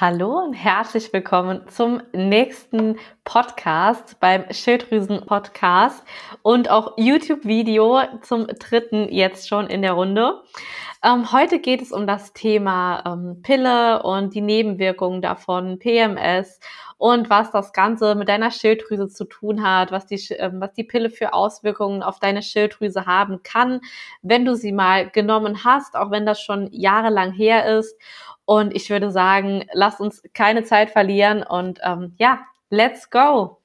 Hallo und herzlich willkommen zum nächsten Podcast beim Schilddrüsen Podcast und auch YouTube-Video zum dritten jetzt schon in der Runde. Ähm, heute geht es um das Thema ähm, Pille und die Nebenwirkungen davon, PMS und was das Ganze mit deiner Schilddrüse zu tun hat, was die, äh, was die Pille für Auswirkungen auf deine Schilddrüse haben kann, wenn du sie mal genommen hast, auch wenn das schon jahrelang her ist. Und ich würde sagen, lass uns keine Zeit verlieren und ähm, ja, let's go.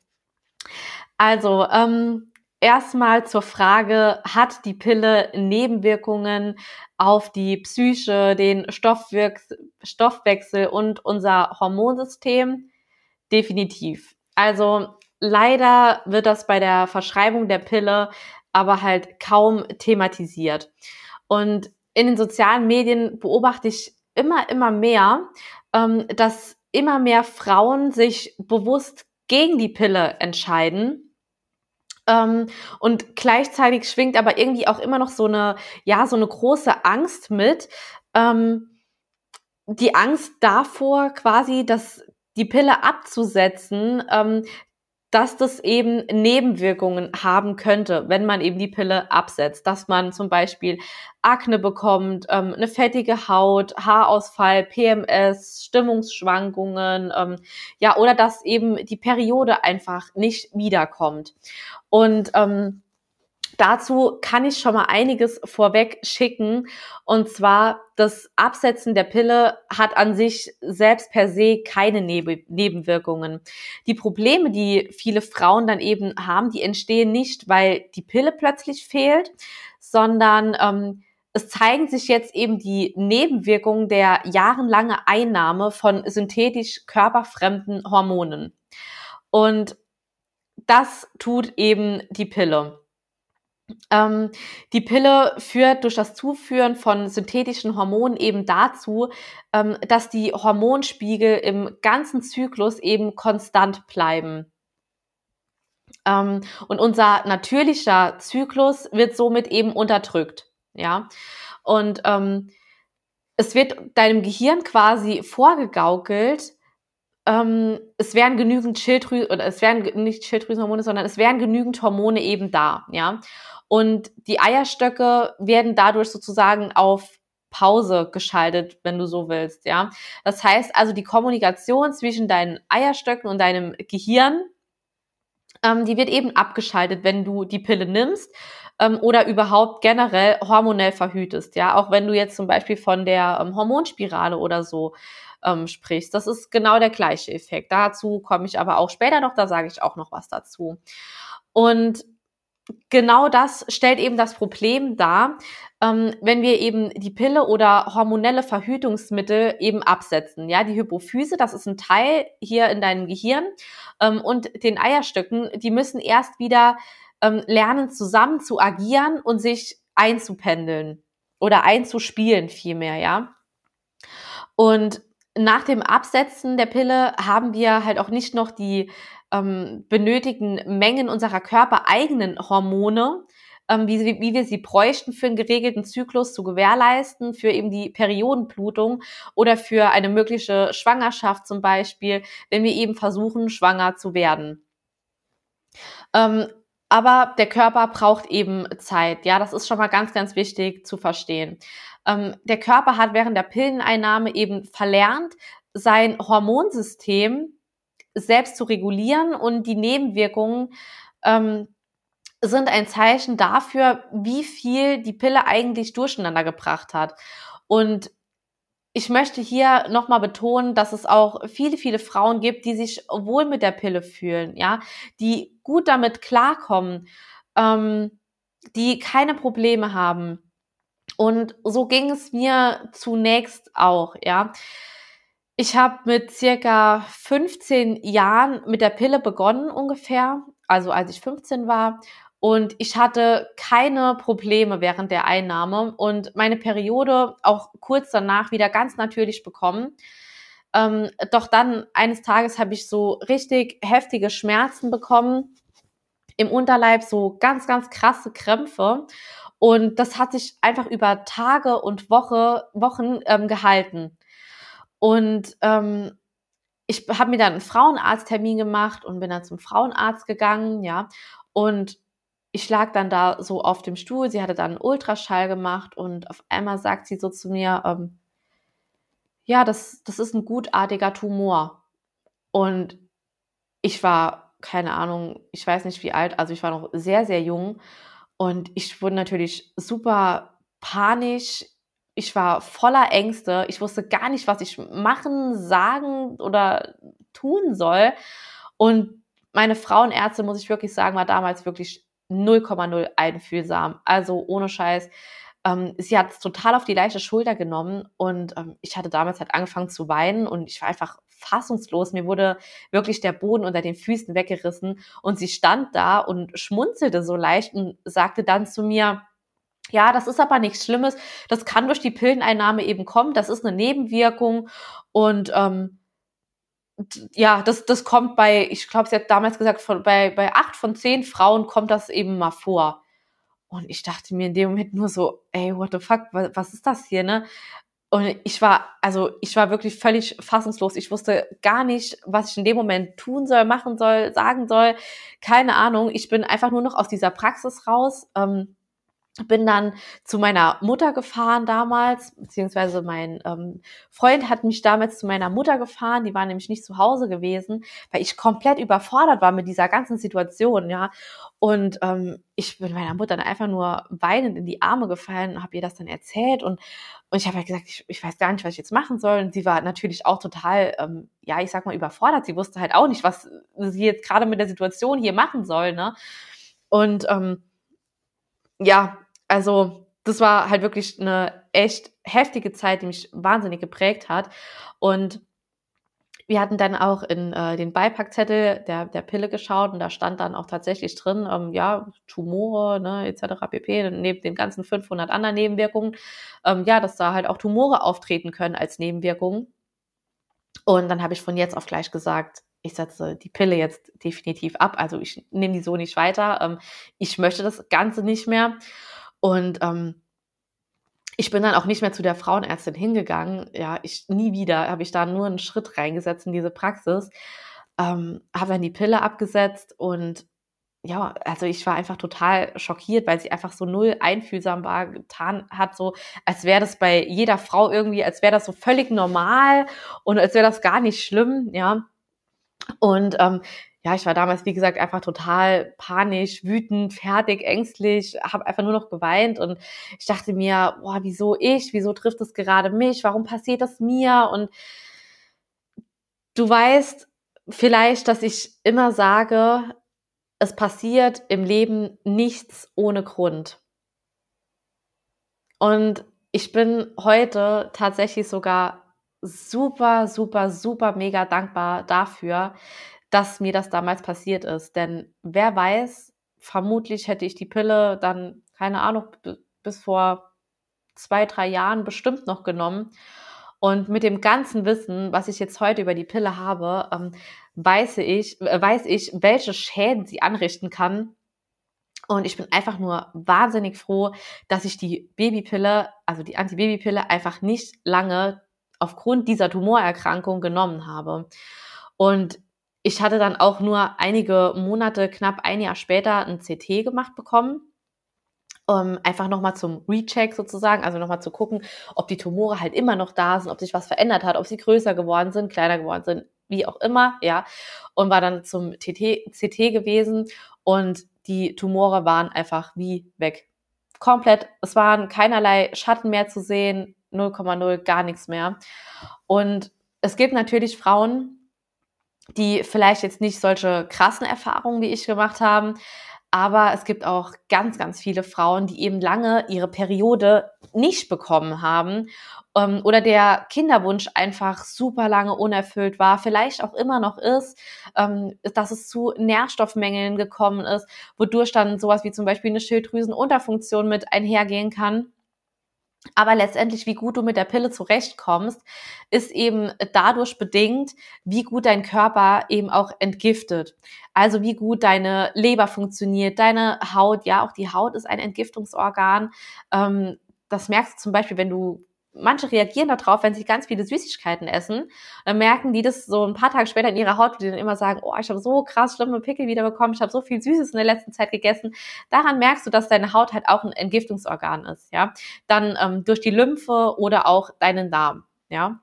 Also, ähm, erstmal zur Frage, hat die Pille Nebenwirkungen auf die Psyche, den Stoffwechsel und unser Hormonsystem? Definitiv. Also leider wird das bei der Verschreibung der Pille aber halt kaum thematisiert. Und in den sozialen Medien beobachte ich immer, immer mehr, ähm, dass immer mehr Frauen sich bewusst gegen die Pille entscheiden. Ähm, und gleichzeitig schwingt aber irgendwie auch immer noch so eine, ja, so eine große Angst mit. Ähm, die Angst davor, quasi, dass die Pille abzusetzen, ähm, dass das eben Nebenwirkungen haben könnte, wenn man eben die Pille absetzt, dass man zum Beispiel Akne bekommt, ähm, eine fettige Haut, Haarausfall, PMS, Stimmungsschwankungen, ähm, ja, oder dass eben die Periode einfach nicht wiederkommt. Und ähm, Dazu kann ich schon mal einiges vorweg schicken. Und zwar, das Absetzen der Pille hat an sich selbst per se keine Neb Nebenwirkungen. Die Probleme, die viele Frauen dann eben haben, die entstehen nicht, weil die Pille plötzlich fehlt, sondern ähm, es zeigen sich jetzt eben die Nebenwirkungen der jahrelange Einnahme von synthetisch körperfremden Hormonen. Und das tut eben die Pille. Ähm, die Pille führt durch das Zuführen von synthetischen Hormonen eben dazu, ähm, dass die Hormonspiegel im ganzen Zyklus eben konstant bleiben. Ähm, und unser natürlicher Zyklus wird somit eben unterdrückt. Ja, und ähm, es wird deinem Gehirn quasi vorgegaukelt, ähm, es wären genügend Schilddrüsen, oder es wären nicht Schilddrüsenhormone, sondern es wären genügend Hormone eben da, ja. Und die Eierstöcke werden dadurch sozusagen auf Pause geschaltet, wenn du so willst, ja. Das heißt also, die Kommunikation zwischen deinen Eierstöcken und deinem Gehirn, ähm, die wird eben abgeschaltet, wenn du die Pille nimmst ähm, oder überhaupt generell hormonell verhütest, ja. Auch wenn du jetzt zum Beispiel von der ähm, Hormonspirale oder so ähm, sprichst. Das ist genau der gleiche Effekt. Dazu komme ich aber auch später noch, da sage ich auch noch was dazu. Und genau das stellt eben das Problem dar, ähm, wenn wir eben die Pille oder hormonelle Verhütungsmittel eben absetzen. Ja, die Hypophyse, das ist ein Teil hier in deinem Gehirn ähm, und den Eierstöcken, die müssen erst wieder ähm, lernen, zusammen zu agieren und sich einzupendeln oder einzuspielen vielmehr, ja. Und nach dem Absetzen der Pille haben wir halt auch nicht noch die ähm, benötigten Mengen unserer körpereigenen Hormone, ähm, wie, wie wir sie bräuchten für einen geregelten Zyklus zu gewährleisten, für eben die Periodenblutung oder für eine mögliche Schwangerschaft zum Beispiel, wenn wir eben versuchen, schwanger zu werden. Ähm, aber der Körper braucht eben Zeit. Ja, das ist schon mal ganz, ganz wichtig zu verstehen. Ähm, der Körper hat während der Pilleneinnahme eben verlernt, sein Hormonsystem selbst zu regulieren und die Nebenwirkungen ähm, sind ein Zeichen dafür, wie viel die Pille eigentlich durcheinander gebracht hat. Und ich möchte hier nochmal betonen, dass es auch viele, viele Frauen gibt, die sich wohl mit der Pille fühlen, ja, die gut damit klarkommen, ähm, die keine Probleme haben. Und so ging es mir zunächst auch, ja. Ich habe mit circa 15 Jahren mit der Pille begonnen ungefähr, also als ich 15 war. Und ich hatte keine Probleme während der Einnahme und meine Periode auch kurz danach wieder ganz natürlich bekommen. Ähm, doch dann eines Tages habe ich so richtig heftige Schmerzen bekommen im Unterleib, so ganz, ganz krasse Krämpfe. Und das hat sich einfach über Tage und Woche, Wochen ähm, gehalten. Und ähm, ich habe mir dann einen Frauenarzttermin gemacht und bin dann zum Frauenarzt gegangen, ja. Und ich lag dann da so auf dem Stuhl, sie hatte dann einen Ultraschall gemacht und auf einmal sagt sie so zu mir, ähm, ja, das, das ist ein gutartiger Tumor. Und ich war, keine Ahnung, ich weiß nicht wie alt, also ich war noch sehr, sehr jung und ich wurde natürlich super panisch. Ich war voller Ängste. Ich wusste gar nicht, was ich machen, sagen oder tun soll. Und meine Frauenärztin, muss ich wirklich sagen, war damals wirklich 0,0 einfühlsam. Also ohne Scheiß. Ähm, sie hat es total auf die leichte Schulter genommen und ähm, ich hatte damals halt angefangen zu weinen und ich war einfach fassungslos. Mir wurde wirklich der Boden unter den Füßen weggerissen und sie stand da und schmunzelte so leicht und sagte dann zu mir, ja, das ist aber nichts Schlimmes. Das kann durch die Pilleneinnahme eben kommen. Das ist eine Nebenwirkung und ähm, ja, das, das kommt bei, ich glaube, sie hat damals gesagt, von, bei, bei acht von zehn Frauen kommt das eben mal vor. Und ich dachte mir in dem Moment nur so, ey, what the fuck, was, was ist das hier, ne? Und ich war, also ich war wirklich völlig fassungslos. Ich wusste gar nicht, was ich in dem Moment tun soll, machen soll, sagen soll. Keine Ahnung. Ich bin einfach nur noch aus dieser Praxis raus. Ähm, bin dann zu meiner Mutter gefahren damals, beziehungsweise mein ähm, Freund hat mich damals zu meiner Mutter gefahren, die war nämlich nicht zu Hause gewesen, weil ich komplett überfordert war mit dieser ganzen Situation, ja. Und ähm, ich bin meiner Mutter dann einfach nur weinend in die Arme gefallen und habe ihr das dann erzählt und, und ich habe halt gesagt, ich, ich weiß gar nicht, was ich jetzt machen soll. Und sie war natürlich auch total, ähm, ja, ich sag mal, überfordert. Sie wusste halt auch nicht, was sie jetzt gerade mit der Situation hier machen soll, ne? Und ähm, ja, also das war halt wirklich eine echt heftige Zeit, die mich wahnsinnig geprägt hat. Und wir hatten dann auch in äh, den Beipackzettel der, der Pille geschaut und da stand dann auch tatsächlich drin, ähm, ja, Tumore, ne, etc. pp, neben den ganzen 500 anderen Nebenwirkungen, ähm, ja, dass da halt auch Tumore auftreten können als Nebenwirkungen. Und dann habe ich von jetzt auf gleich gesagt, ich setze die Pille jetzt definitiv ab, also ich nehme die so nicht weiter, ähm, ich möchte das Ganze nicht mehr. Und ähm, ich bin dann auch nicht mehr zu der Frauenärztin hingegangen. Ja, ich nie wieder habe ich da nur einen Schritt reingesetzt in diese Praxis, ähm, habe dann die Pille abgesetzt und ja, also ich war einfach total schockiert, weil sie einfach so null einfühlsam war, getan hat, so als wäre das bei jeder Frau irgendwie, als wäre das so völlig normal und als wäre das gar nicht schlimm, ja. Und ähm, ja, ich war damals, wie gesagt, einfach total panisch, wütend, fertig, ängstlich, habe einfach nur noch geweint und ich dachte mir, boah, wieso ich? Wieso trifft es gerade mich? Warum passiert das mir? Und du weißt vielleicht, dass ich immer sage, es passiert im Leben nichts ohne Grund. Und ich bin heute tatsächlich sogar super, super, super mega dankbar dafür, dass mir das damals passiert ist. Denn wer weiß, vermutlich hätte ich die Pille dann, keine Ahnung, bis vor zwei, drei Jahren bestimmt noch genommen. Und mit dem ganzen Wissen, was ich jetzt heute über die Pille habe, ähm, weiß ich, äh, weiß ich, welche Schäden sie anrichten kann. Und ich bin einfach nur wahnsinnig froh, dass ich die Babypille, also die Antibabypille, einfach nicht lange aufgrund dieser Tumorerkrankung genommen habe. Und ich hatte dann auch nur einige Monate, knapp ein Jahr später, ein CT gemacht bekommen. Um, einfach nochmal zum Recheck sozusagen, also nochmal zu gucken, ob die Tumore halt immer noch da sind, ob sich was verändert hat, ob sie größer geworden sind, kleiner geworden sind, wie auch immer, ja. Und war dann zum TT, CT gewesen und die Tumore waren einfach wie weg. Komplett. Es waren keinerlei Schatten mehr zu sehen, 0,0, gar nichts mehr. Und es gibt natürlich Frauen, die vielleicht jetzt nicht solche krassen Erfahrungen wie ich gemacht haben, aber es gibt auch ganz, ganz viele Frauen, die eben lange ihre Periode nicht bekommen haben ähm, oder der Kinderwunsch einfach super lange unerfüllt war, vielleicht auch immer noch ist, ähm, dass es zu Nährstoffmängeln gekommen ist, wodurch dann sowas wie zum Beispiel eine Schilddrüsenunterfunktion mit einhergehen kann. Aber letztendlich, wie gut du mit der Pille zurechtkommst, ist eben dadurch bedingt, wie gut dein Körper eben auch entgiftet. Also wie gut deine Leber funktioniert, deine Haut, ja, auch die Haut ist ein Entgiftungsorgan. Ähm, das merkst du zum Beispiel, wenn du manche reagieren darauf, wenn sie ganz viele Süßigkeiten essen, dann merken die das so ein paar Tage später in ihrer Haut, die dann immer sagen, oh, ich habe so krass schlimme Pickel wieder bekommen, ich habe so viel Süßes in der letzten Zeit gegessen. Daran merkst du, dass deine Haut halt auch ein Entgiftungsorgan ist, ja. Dann ähm, durch die Lymphe oder auch deinen Darm, ja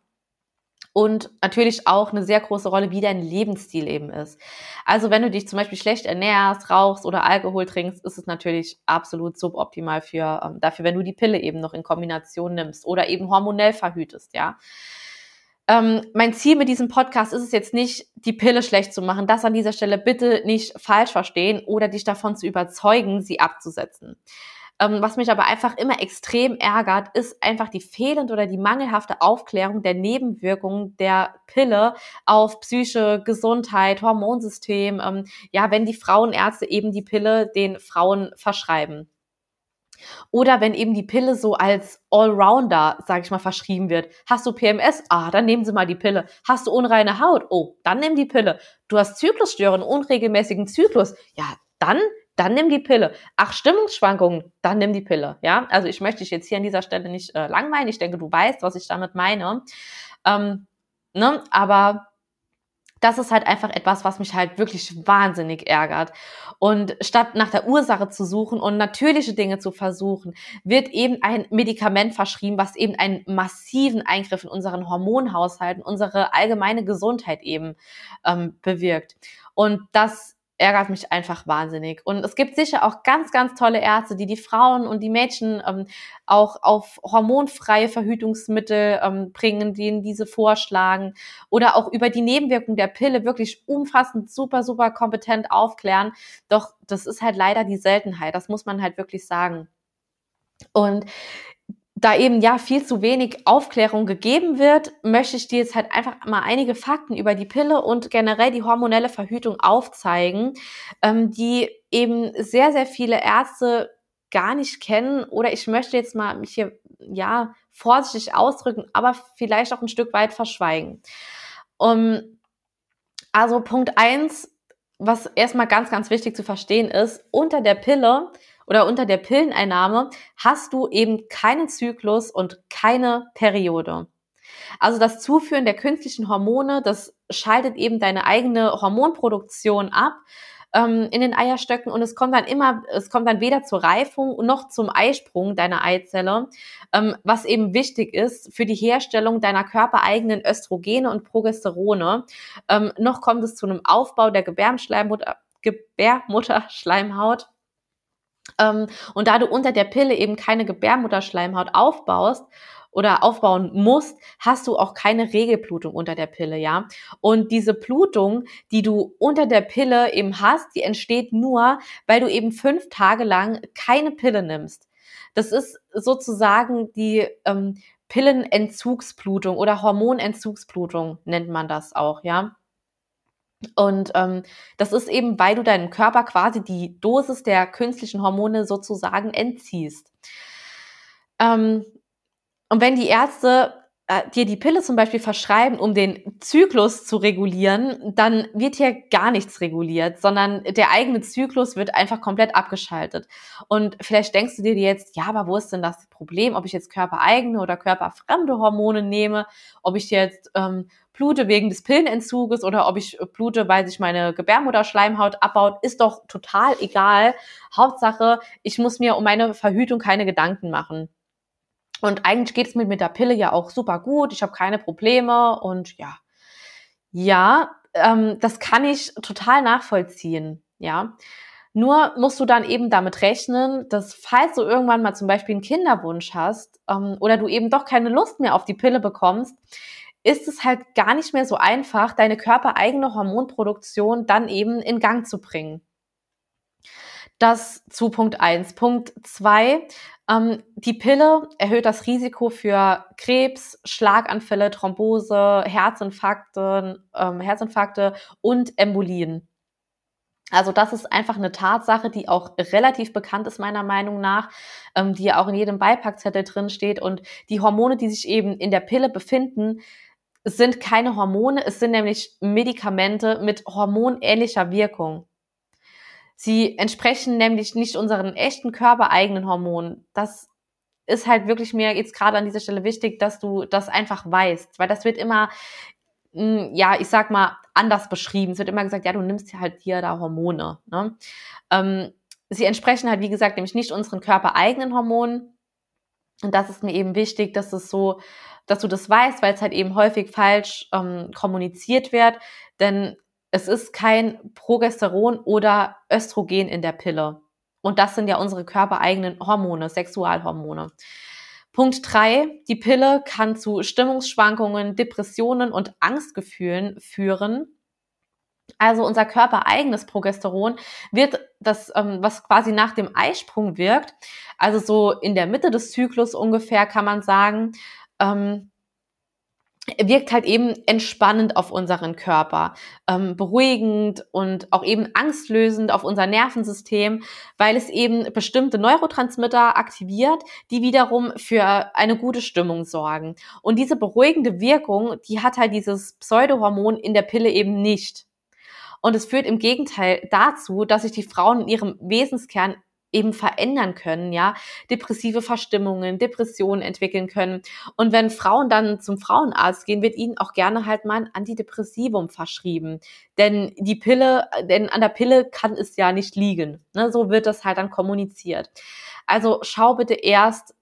und natürlich auch eine sehr große Rolle, wie dein Lebensstil eben ist. Also wenn du dich zum Beispiel schlecht ernährst, rauchst oder Alkohol trinkst, ist es natürlich absolut suboptimal für ähm, dafür, wenn du die Pille eben noch in Kombination nimmst oder eben hormonell verhütest, ja. Ähm, mein Ziel mit diesem Podcast ist es jetzt nicht, die Pille schlecht zu machen. Das an dieser Stelle bitte nicht falsch verstehen oder dich davon zu überzeugen, sie abzusetzen. Ähm, was mich aber einfach immer extrem ärgert, ist einfach die fehlende oder die mangelhafte Aufklärung der Nebenwirkungen der Pille auf Psyche, Gesundheit, Hormonsystem. Ähm, ja, wenn die Frauenärzte eben die Pille den Frauen verschreiben. Oder wenn eben die Pille so als Allrounder, sage ich mal, verschrieben wird. Hast du PMS? Ah, dann nehmen Sie mal die Pille. Hast du unreine Haut? Oh, dann nimm die Pille. Du hast Zyklusstörungen, unregelmäßigen Zyklus? Ja, dann dann nimm die Pille. Ach, Stimmungsschwankungen, dann nimm die Pille. Ja, also ich möchte dich jetzt hier an dieser Stelle nicht äh, langweilen. Ich denke, du weißt, was ich damit meine. Ähm, ne? Aber das ist halt einfach etwas, was mich halt wirklich wahnsinnig ärgert. Und statt nach der Ursache zu suchen und natürliche Dinge zu versuchen, wird eben ein Medikament verschrieben, was eben einen massiven Eingriff in unseren Hormonhaushalt, in unsere allgemeine Gesundheit eben ähm, bewirkt. Und das ärgert mich einfach wahnsinnig. Und es gibt sicher auch ganz, ganz tolle Ärzte, die die Frauen und die Mädchen ähm, auch auf hormonfreie Verhütungsmittel ähm, bringen, denen diese vorschlagen oder auch über die Nebenwirkungen der Pille wirklich umfassend, super, super kompetent aufklären. Doch das ist halt leider die Seltenheit. Das muss man halt wirklich sagen. Und da eben ja viel zu wenig Aufklärung gegeben wird, möchte ich dir jetzt halt einfach mal einige Fakten über die Pille und generell die hormonelle Verhütung aufzeigen, ähm, die eben sehr, sehr viele Ärzte gar nicht kennen oder ich möchte jetzt mal mich hier ja vorsichtig ausdrücken, aber vielleicht auch ein Stück weit verschweigen. Um, also Punkt eins, was erstmal ganz, ganz wichtig zu verstehen ist, unter der Pille oder unter der Pilleneinnahme hast du eben keinen Zyklus und keine Periode. Also das Zuführen der künstlichen Hormone, das schaltet eben deine eigene Hormonproduktion ab ähm, in den Eierstöcken und es kommt dann immer, es kommt dann weder zur Reifung noch zum Eisprung deiner Eizelle, ähm, was eben wichtig ist für die Herstellung deiner körpereigenen Östrogene und Progesterone. Ähm, noch kommt es zu einem Aufbau der Gebärmutterschleimhaut. Gebärmutterschleimhaut und da du unter der Pille eben keine Gebärmutterschleimhaut aufbaust oder aufbauen musst, hast du auch keine Regelblutung unter der Pille, ja. Und diese Blutung, die du unter der Pille eben hast, die entsteht nur, weil du eben fünf Tage lang keine Pille nimmst. Das ist sozusagen die ähm, Pillenentzugsblutung oder Hormonentzugsblutung nennt man das auch, ja. Und ähm, das ist eben, weil du deinem Körper quasi die Dosis der künstlichen Hormone sozusagen entziehst. Ähm, und wenn die Ärzte äh, dir die Pille zum Beispiel verschreiben, um den Zyklus zu regulieren, dann wird hier gar nichts reguliert, sondern der eigene Zyklus wird einfach komplett abgeschaltet. Und vielleicht denkst du dir jetzt, ja, aber wo ist denn das Problem, ob ich jetzt körpereigene oder körperfremde Hormone nehme, ob ich jetzt ähm, blute wegen des Pillenentzuges oder ob ich blute, weil sich meine Gebärmutterschleimhaut abbaut, ist doch total egal. Hauptsache, ich muss mir um meine Verhütung keine Gedanken machen. Und eigentlich geht es mir mit der Pille ja auch super gut. Ich habe keine Probleme und ja, ja, ähm, das kann ich total nachvollziehen. Ja, nur musst du dann eben damit rechnen, dass falls du irgendwann mal zum Beispiel einen Kinderwunsch hast ähm, oder du eben doch keine Lust mehr auf die Pille bekommst, ist es halt gar nicht mehr so einfach, deine körpereigene Hormonproduktion dann eben in Gang zu bringen. Das zu Punkt eins. Punkt zwei: ähm, die Pille erhöht das Risiko für Krebs, Schlaganfälle, Thrombose, Herzinfarkte, ähm, Herzinfarkte und Embolien. Also das ist einfach eine Tatsache, die auch relativ bekannt ist meiner Meinung nach, ähm, die ja auch in jedem Beipackzettel drin steht. Und die Hormone, die sich eben in der Pille befinden, es sind keine Hormone, es sind nämlich Medikamente mit hormonähnlicher Wirkung. Sie entsprechen nämlich nicht unseren echten körpereigenen Hormonen. Das ist halt wirklich mir jetzt gerade an dieser Stelle wichtig, dass du das einfach weißt, weil das wird immer, hm, ja, ich sag mal, anders beschrieben. Es wird immer gesagt, ja, du nimmst halt hier da Hormone. Ne? Ähm, sie entsprechen halt, wie gesagt, nämlich nicht unseren körpereigenen Hormonen. Und das ist mir eben wichtig, dass es so, dass du das weißt, weil es halt eben häufig falsch ähm, kommuniziert wird. Denn es ist kein Progesteron oder Östrogen in der Pille. Und das sind ja unsere körpereigenen Hormone, Sexualhormone. Punkt drei: Die Pille kann zu Stimmungsschwankungen, Depressionen und Angstgefühlen führen. Also unser körpereigenes Progesteron wird das, ähm, was quasi nach dem Eisprung wirkt, also so in der Mitte des Zyklus ungefähr kann man sagen, ähm, wirkt halt eben entspannend auf unseren Körper, ähm, beruhigend und auch eben angstlösend auf unser Nervensystem, weil es eben bestimmte Neurotransmitter aktiviert, die wiederum für eine gute Stimmung sorgen. Und diese beruhigende Wirkung, die hat halt dieses Pseudohormon in der Pille eben nicht. Und es führt im Gegenteil dazu, dass sich die Frauen in ihrem Wesenskern eben verändern können, ja, depressive Verstimmungen, Depressionen entwickeln können. Und wenn Frauen dann zum Frauenarzt gehen, wird ihnen auch gerne halt mal ein Antidepressivum verschrieben. Denn die Pille, denn an der Pille kann es ja nicht liegen. Ne? So wird das halt dann kommuniziert. Also schau bitte erst,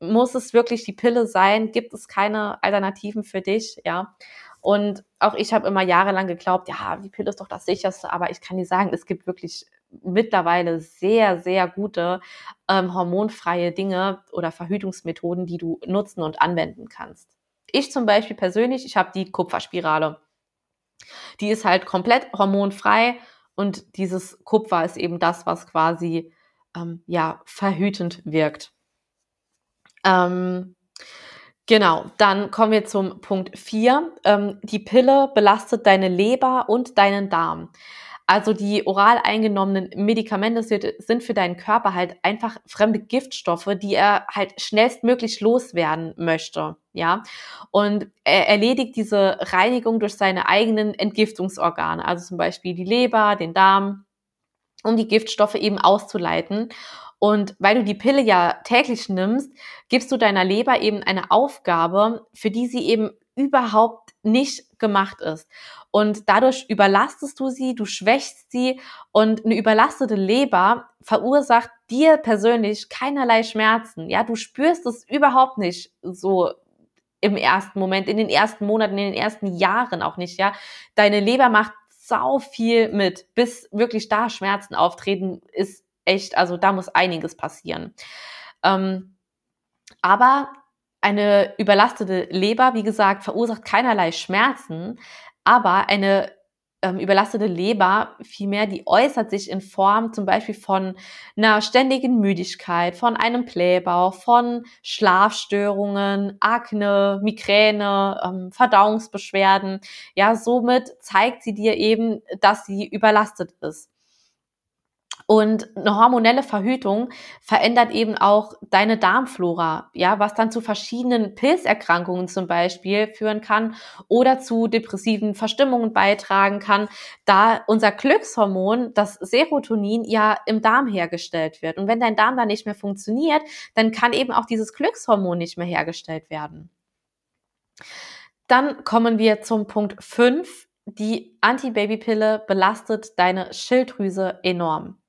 muss es wirklich die Pille sein? Gibt es keine Alternativen für dich? Ja. Und auch ich habe immer jahrelang geglaubt, ja, die Pille ist doch das sicherste, aber ich kann dir sagen, es gibt wirklich mittlerweile sehr, sehr gute ähm, hormonfreie Dinge oder Verhütungsmethoden, die du nutzen und anwenden kannst. Ich zum Beispiel persönlich, ich habe die Kupferspirale. Die ist halt komplett hormonfrei und dieses Kupfer ist eben das, was quasi ähm, ja verhütend wirkt. Ähm, Genau, dann kommen wir zum Punkt 4. Ähm, die Pille belastet deine Leber und deinen Darm. Also die oral eingenommenen Medikamente sind für deinen Körper halt einfach fremde Giftstoffe, die er halt schnellstmöglich loswerden möchte. Ja, und er erledigt diese Reinigung durch seine eigenen Entgiftungsorgane, also zum Beispiel die Leber, den Darm, um die Giftstoffe eben auszuleiten. Und weil du die Pille ja täglich nimmst, gibst du deiner Leber eben eine Aufgabe, für die sie eben überhaupt nicht gemacht ist. Und dadurch überlastest du sie, du schwächst sie und eine überlastete Leber verursacht dir persönlich keinerlei Schmerzen. Ja, du spürst es überhaupt nicht so im ersten Moment, in den ersten Monaten, in den ersten Jahren auch nicht, ja. Deine Leber macht sau viel mit, bis wirklich da Schmerzen auftreten, ist echt, also da muss einiges passieren. Ähm, aber eine überlastete Leber, wie gesagt, verursacht keinerlei Schmerzen, aber eine ähm, überlastete Leber vielmehr, die äußert sich in Form zum Beispiel von einer ständigen Müdigkeit, von einem Blähbauch, von Schlafstörungen, Akne, Migräne, ähm, Verdauungsbeschwerden. Ja, somit zeigt sie dir eben, dass sie überlastet ist. Und eine hormonelle Verhütung verändert eben auch deine Darmflora, ja, was dann zu verschiedenen Pilzerkrankungen zum Beispiel führen kann oder zu depressiven Verstimmungen beitragen kann, da unser Glückshormon, das Serotonin, ja im Darm hergestellt wird. Und wenn dein Darm dann nicht mehr funktioniert, dann kann eben auch dieses Glückshormon nicht mehr hergestellt werden. Dann kommen wir zum Punkt 5. Die Antibabypille belastet deine Schilddrüse enorm.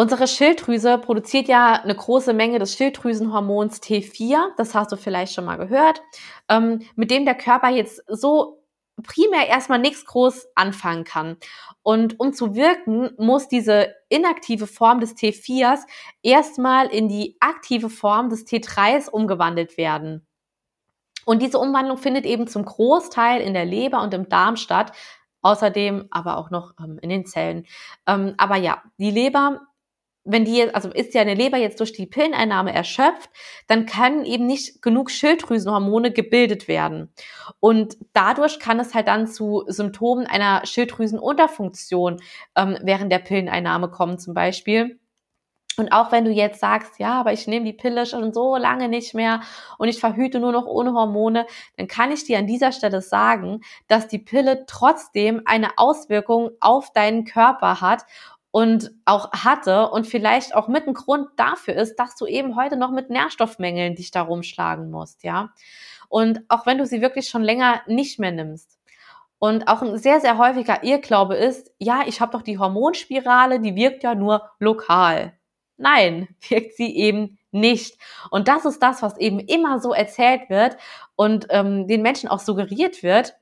Unsere Schilddrüse produziert ja eine große Menge des Schilddrüsenhormons T4, das hast du vielleicht schon mal gehört, ähm, mit dem der Körper jetzt so primär erstmal nichts groß anfangen kann. Und um zu wirken, muss diese inaktive Form des T4s erstmal in die aktive Form des T3s umgewandelt werden. Und diese Umwandlung findet eben zum Großteil in der Leber und im Darm statt, außerdem aber auch noch ähm, in den Zellen. Ähm, aber ja, die Leber wenn die jetzt, also ist ja eine Leber jetzt durch die Pilleneinnahme erschöpft, dann können eben nicht genug Schilddrüsenhormone gebildet werden. Und dadurch kann es halt dann zu Symptomen einer Schilddrüsenunterfunktion ähm, während der Pilleneinnahme kommen zum Beispiel. Und auch wenn du jetzt sagst, ja, aber ich nehme die Pille schon so lange nicht mehr und ich verhüte nur noch ohne Hormone, dann kann ich dir an dieser Stelle sagen, dass die Pille trotzdem eine Auswirkung auf deinen Körper hat und auch hatte und vielleicht auch mit ein Grund dafür ist, dass du eben heute noch mit Nährstoffmängeln dich da rumschlagen musst, ja. Und auch wenn du sie wirklich schon länger nicht mehr nimmst. Und auch ein sehr, sehr häufiger Irrglaube ist, ja, ich habe doch die Hormonspirale, die wirkt ja nur lokal. Nein, wirkt sie eben nicht. Und das ist das, was eben immer so erzählt wird und ähm, den Menschen auch suggeriert wird.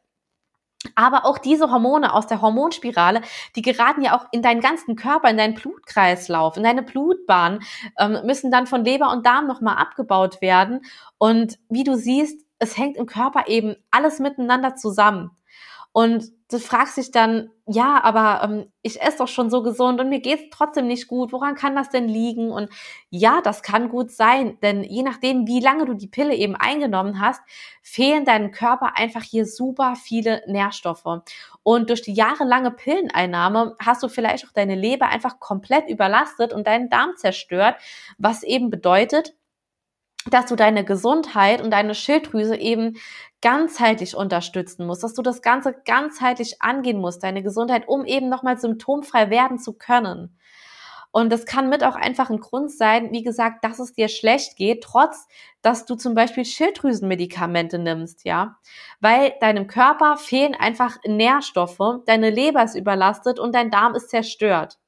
Aber auch diese Hormone aus der Hormonspirale, die geraten ja auch in deinen ganzen Körper, in deinen Blutkreislauf, in deine Blutbahn, ähm, müssen dann von Leber und Darm nochmal abgebaut werden. Und wie du siehst, es hängt im Körper eben alles miteinander zusammen. Und du fragst dich dann, ja, aber ähm, ich esse doch schon so gesund und mir geht's trotzdem nicht gut. Woran kann das denn liegen? Und ja, das kann gut sein, denn je nachdem, wie lange du die Pille eben eingenommen hast, fehlen deinem Körper einfach hier super viele Nährstoffe. Und durch die jahrelange Pilleneinnahme hast du vielleicht auch deine Leber einfach komplett überlastet und deinen Darm zerstört, was eben bedeutet, dass du deine Gesundheit und deine Schilddrüse eben ganzheitlich unterstützen musst, dass du das Ganze ganzheitlich angehen musst, deine Gesundheit, um eben nochmal symptomfrei werden zu können. Und das kann mit auch einfach ein Grund sein, wie gesagt, dass es dir schlecht geht, trotz, dass du zum Beispiel Schilddrüsenmedikamente nimmst, ja. Weil deinem Körper fehlen einfach Nährstoffe, deine Leber ist überlastet und dein Darm ist zerstört.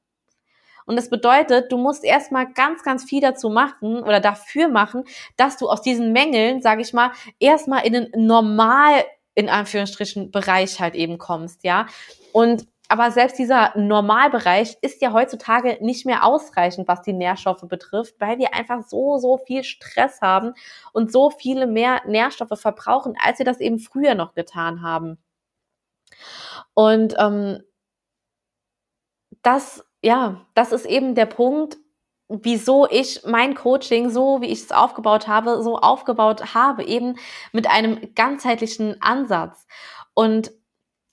Und das bedeutet, du musst erstmal ganz, ganz viel dazu machen oder dafür machen, dass du aus diesen Mängeln, sage ich mal, erstmal in den normal, in Anführungsstrichen, Bereich halt eben kommst, ja. Und aber selbst dieser Normalbereich ist ja heutzutage nicht mehr ausreichend, was die Nährstoffe betrifft, weil wir einfach so, so viel Stress haben und so viele mehr Nährstoffe verbrauchen, als wir das eben früher noch getan haben. Und ähm, das ja, das ist eben der Punkt, wieso ich mein Coaching so, wie ich es aufgebaut habe, so aufgebaut habe, eben mit einem ganzheitlichen Ansatz. Und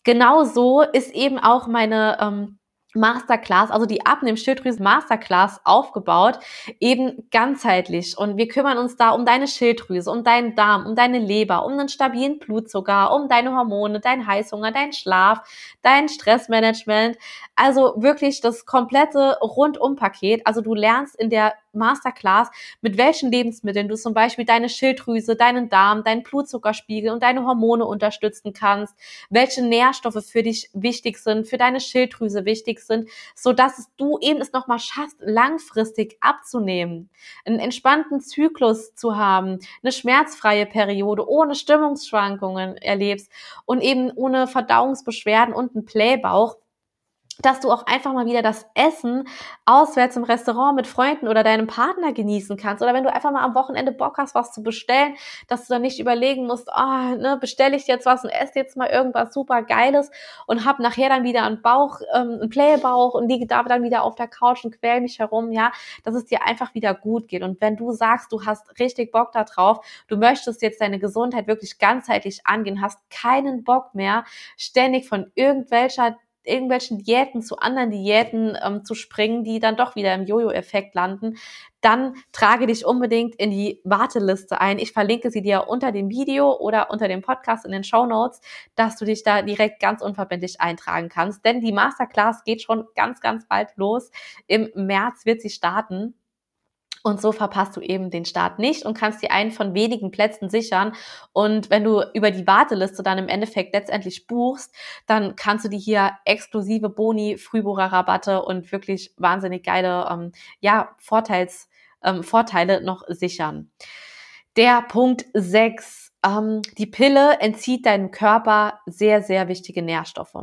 genau so ist eben auch meine ähm, Masterclass, also die Abnehm-Schilddrüsen Masterclass aufgebaut, eben ganzheitlich. Und wir kümmern uns da um deine Schilddrüse, um deinen Darm, um deine Leber, um einen stabilen Blutzucker, um deine Hormone, dein Heißhunger, dein Schlaf, dein Stressmanagement. Also wirklich das komplette Rundumpaket. Also du lernst in der Masterclass, mit welchen Lebensmitteln du zum Beispiel deine Schilddrüse, deinen Darm, deinen Blutzuckerspiegel und deine Hormone unterstützen kannst, welche Nährstoffe für dich wichtig sind, für deine Schilddrüse wichtig sind, so dass du eben es nochmal schaffst, langfristig abzunehmen, einen entspannten Zyklus zu haben, eine schmerzfreie Periode, ohne Stimmungsschwankungen erlebst und eben ohne Verdauungsbeschwerden und einen Playbauch dass du auch einfach mal wieder das Essen auswärts im Restaurant mit Freunden oder deinem Partner genießen kannst. Oder wenn du einfach mal am Wochenende Bock hast, was zu bestellen, dass du dann nicht überlegen musst, oh, ne, bestelle ich jetzt was und esse jetzt mal irgendwas super Geiles und hab nachher dann wieder einen Bauch, ähm, einen Playbauch und liege da dann wieder auf der Couch und quäl mich herum, ja, dass es dir einfach wieder gut geht. Und wenn du sagst, du hast richtig Bock da drauf, du möchtest jetzt deine Gesundheit wirklich ganzheitlich angehen, hast keinen Bock mehr, ständig von irgendwelcher irgendwelchen Diäten zu anderen Diäten ähm, zu springen, die dann doch wieder im Jojo-Effekt landen, dann trage dich unbedingt in die Warteliste ein. Ich verlinke sie dir unter dem Video oder unter dem Podcast in den Show Notes, dass du dich da direkt ganz unverbindlich eintragen kannst. Denn die Masterclass geht schon ganz, ganz bald los. Im März wird sie starten. Und so verpasst du eben den Start nicht und kannst dir einen von wenigen Plätzen sichern. Und wenn du über die Warteliste dann im Endeffekt letztendlich buchst, dann kannst du dir hier exklusive Boni, Frühbucherrabatte und wirklich wahnsinnig geile ähm, ja, Vorteils, ähm, Vorteile noch sichern. Der Punkt 6. Ähm, die Pille entzieht deinem Körper sehr, sehr wichtige Nährstoffe.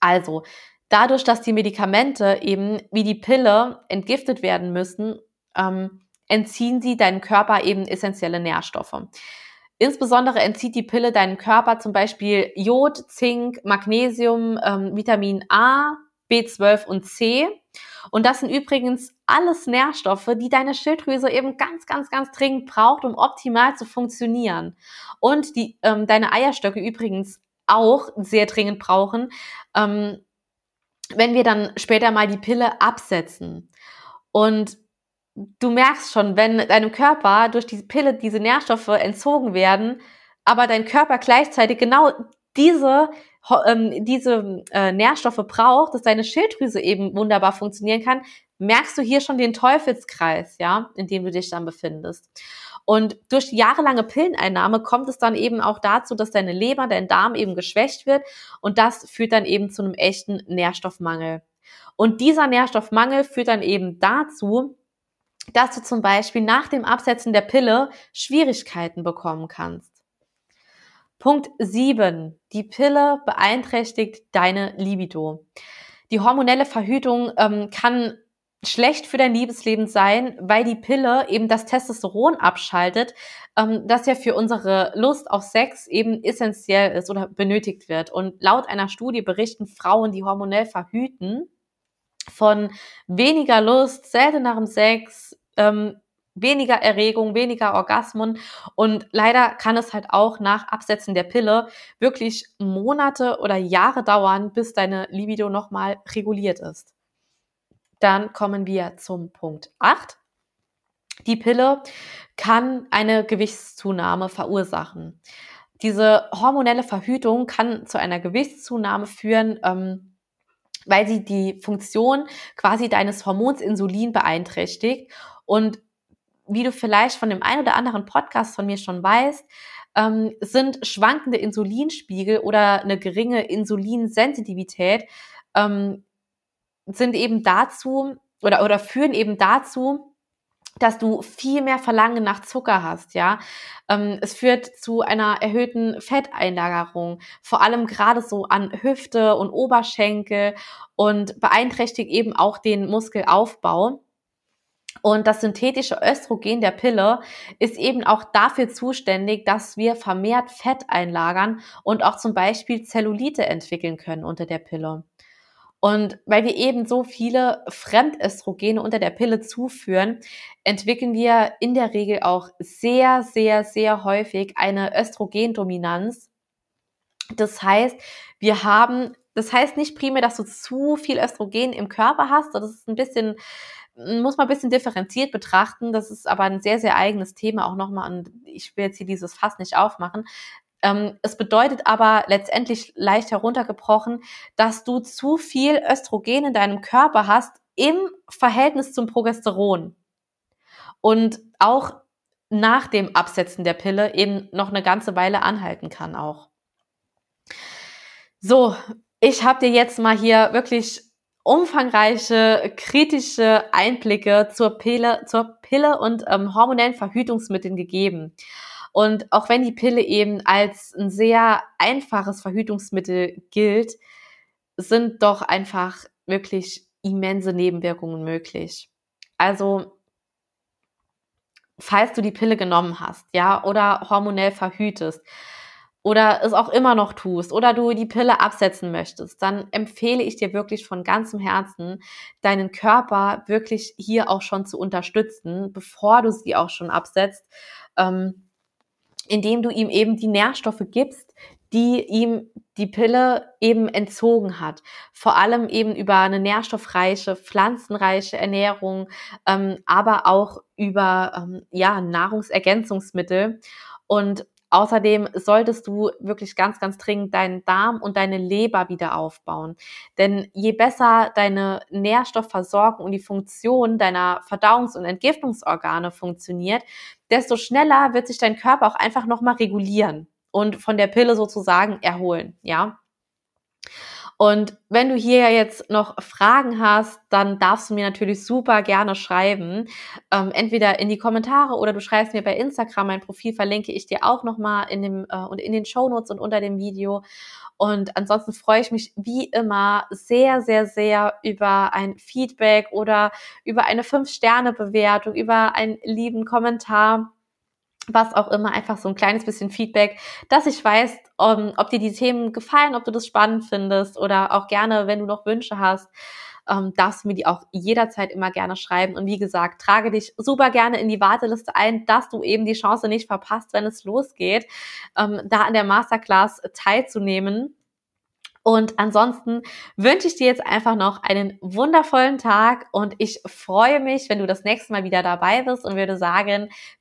Also, dadurch, dass die Medikamente eben wie die Pille entgiftet werden müssen, ähm, entziehen sie deinem Körper eben essentielle Nährstoffe. Insbesondere entzieht die Pille deinem Körper zum Beispiel Jod, Zink, Magnesium, ähm, Vitamin A, B12 und C. Und das sind übrigens alles Nährstoffe, die deine Schilddrüse eben ganz, ganz, ganz dringend braucht, um optimal zu funktionieren. Und die ähm, deine Eierstöcke übrigens auch sehr dringend brauchen, ähm, wenn wir dann später mal die Pille absetzen. Und du merkst schon, wenn deinem Körper durch diese Pille diese Nährstoffe entzogen werden, aber dein Körper gleichzeitig genau diese ähm, diese äh, Nährstoffe braucht, dass deine Schilddrüse eben wunderbar funktionieren kann, merkst du hier schon den Teufelskreis, ja, in dem du dich dann befindest. Und durch jahrelange Pilleneinnahme kommt es dann eben auch dazu, dass deine Leber, dein Darm eben geschwächt wird und das führt dann eben zu einem echten Nährstoffmangel. Und dieser Nährstoffmangel führt dann eben dazu, dass du zum Beispiel nach dem Absetzen der Pille Schwierigkeiten bekommen kannst. Punkt 7. Die Pille beeinträchtigt deine Libido. Die hormonelle Verhütung ähm, kann schlecht für dein Liebesleben sein, weil die Pille eben das Testosteron abschaltet, ähm, das ja für unsere Lust auf Sex eben essentiell ist oder benötigt wird. Und laut einer Studie berichten Frauen, die hormonell verhüten, von weniger Lust, seltenerem Sex, ähm, weniger Erregung, weniger Orgasmen und leider kann es halt auch nach Absetzen der Pille wirklich Monate oder Jahre dauern, bis deine Libido nochmal reguliert ist. Dann kommen wir zum Punkt 8. Die Pille kann eine Gewichtszunahme verursachen. Diese hormonelle Verhütung kann zu einer Gewichtszunahme führen, ähm, weil sie die Funktion quasi deines Hormons Insulin beeinträchtigt. Und wie du vielleicht von dem einen oder anderen Podcast von mir schon weißt, ähm, sind schwankende Insulinspiegel oder eine geringe Insulinsensitivität ähm, sind eben dazu oder, oder führen eben dazu, dass du viel mehr Verlangen nach Zucker hast, ja. Ähm, es führt zu einer erhöhten Fetteinlagerung, vor allem gerade so an Hüfte und Oberschenkel und beeinträchtigt eben auch den Muskelaufbau. Und das synthetische Östrogen der Pille ist eben auch dafür zuständig, dass wir vermehrt Fett einlagern und auch zum Beispiel Zellulite entwickeln können unter der Pille. Und weil wir eben so viele Fremdöstrogene unter der Pille zuführen, entwickeln wir in der Regel auch sehr, sehr, sehr häufig eine Östrogendominanz. Das heißt, wir haben, das heißt nicht primär, dass du zu viel Östrogen im Körper hast, das ist ein bisschen muss man ein bisschen differenziert betrachten. Das ist aber ein sehr, sehr eigenes Thema auch nochmal. Und ich will jetzt hier dieses Fass nicht aufmachen. Ähm, es bedeutet aber letztendlich leicht heruntergebrochen, dass du zu viel Östrogen in deinem Körper hast im Verhältnis zum Progesteron. Und auch nach dem Absetzen der Pille eben noch eine ganze Weile anhalten kann auch. So, ich habe dir jetzt mal hier wirklich umfangreiche kritische Einblicke zur Pille, zur Pille und ähm, hormonellen Verhütungsmitteln gegeben. Und auch wenn die Pille eben als ein sehr einfaches Verhütungsmittel gilt, sind doch einfach wirklich immense Nebenwirkungen möglich. Also, falls du die Pille genommen hast, ja, oder hormonell verhütest, oder es auch immer noch tust oder du die Pille absetzen möchtest, dann empfehle ich dir wirklich von ganzem Herzen, deinen Körper wirklich hier auch schon zu unterstützen, bevor du sie auch schon absetzt. Ähm, indem du ihm eben die Nährstoffe gibst, die ihm die Pille eben entzogen hat. Vor allem eben über eine nährstoffreiche, pflanzenreiche Ernährung, ähm, aber auch über ähm, ja, Nahrungsergänzungsmittel. Und Außerdem solltest du wirklich ganz, ganz dringend deinen Darm und deine Leber wieder aufbauen. Denn je besser deine Nährstoffversorgung und die Funktion deiner Verdauungs- und Entgiftungsorgane funktioniert, desto schneller wird sich dein Körper auch einfach nochmal regulieren und von der Pille sozusagen erholen, ja. Und wenn du hier jetzt noch Fragen hast, dann darfst du mir natürlich super gerne schreiben. Ähm, entweder in die Kommentare oder du schreibst mir bei Instagram. Mein Profil verlinke ich dir auch nochmal in dem äh, und in den Show Notes und unter dem Video. Und ansonsten freue ich mich wie immer sehr, sehr, sehr über ein Feedback oder über eine 5-Sterne-Bewertung, über einen lieben Kommentar was auch immer, einfach so ein kleines bisschen Feedback, dass ich weiß, um, ob dir die Themen gefallen, ob du das spannend findest oder auch gerne, wenn du noch Wünsche hast, ähm, darfst du mir die auch jederzeit immer gerne schreiben. Und wie gesagt, trage dich super gerne in die Warteliste ein, dass du eben die Chance nicht verpasst, wenn es losgeht, ähm, da an der Masterclass teilzunehmen. Und ansonsten wünsche ich dir jetzt einfach noch einen wundervollen Tag und ich freue mich, wenn du das nächste Mal wieder dabei bist und würde sagen,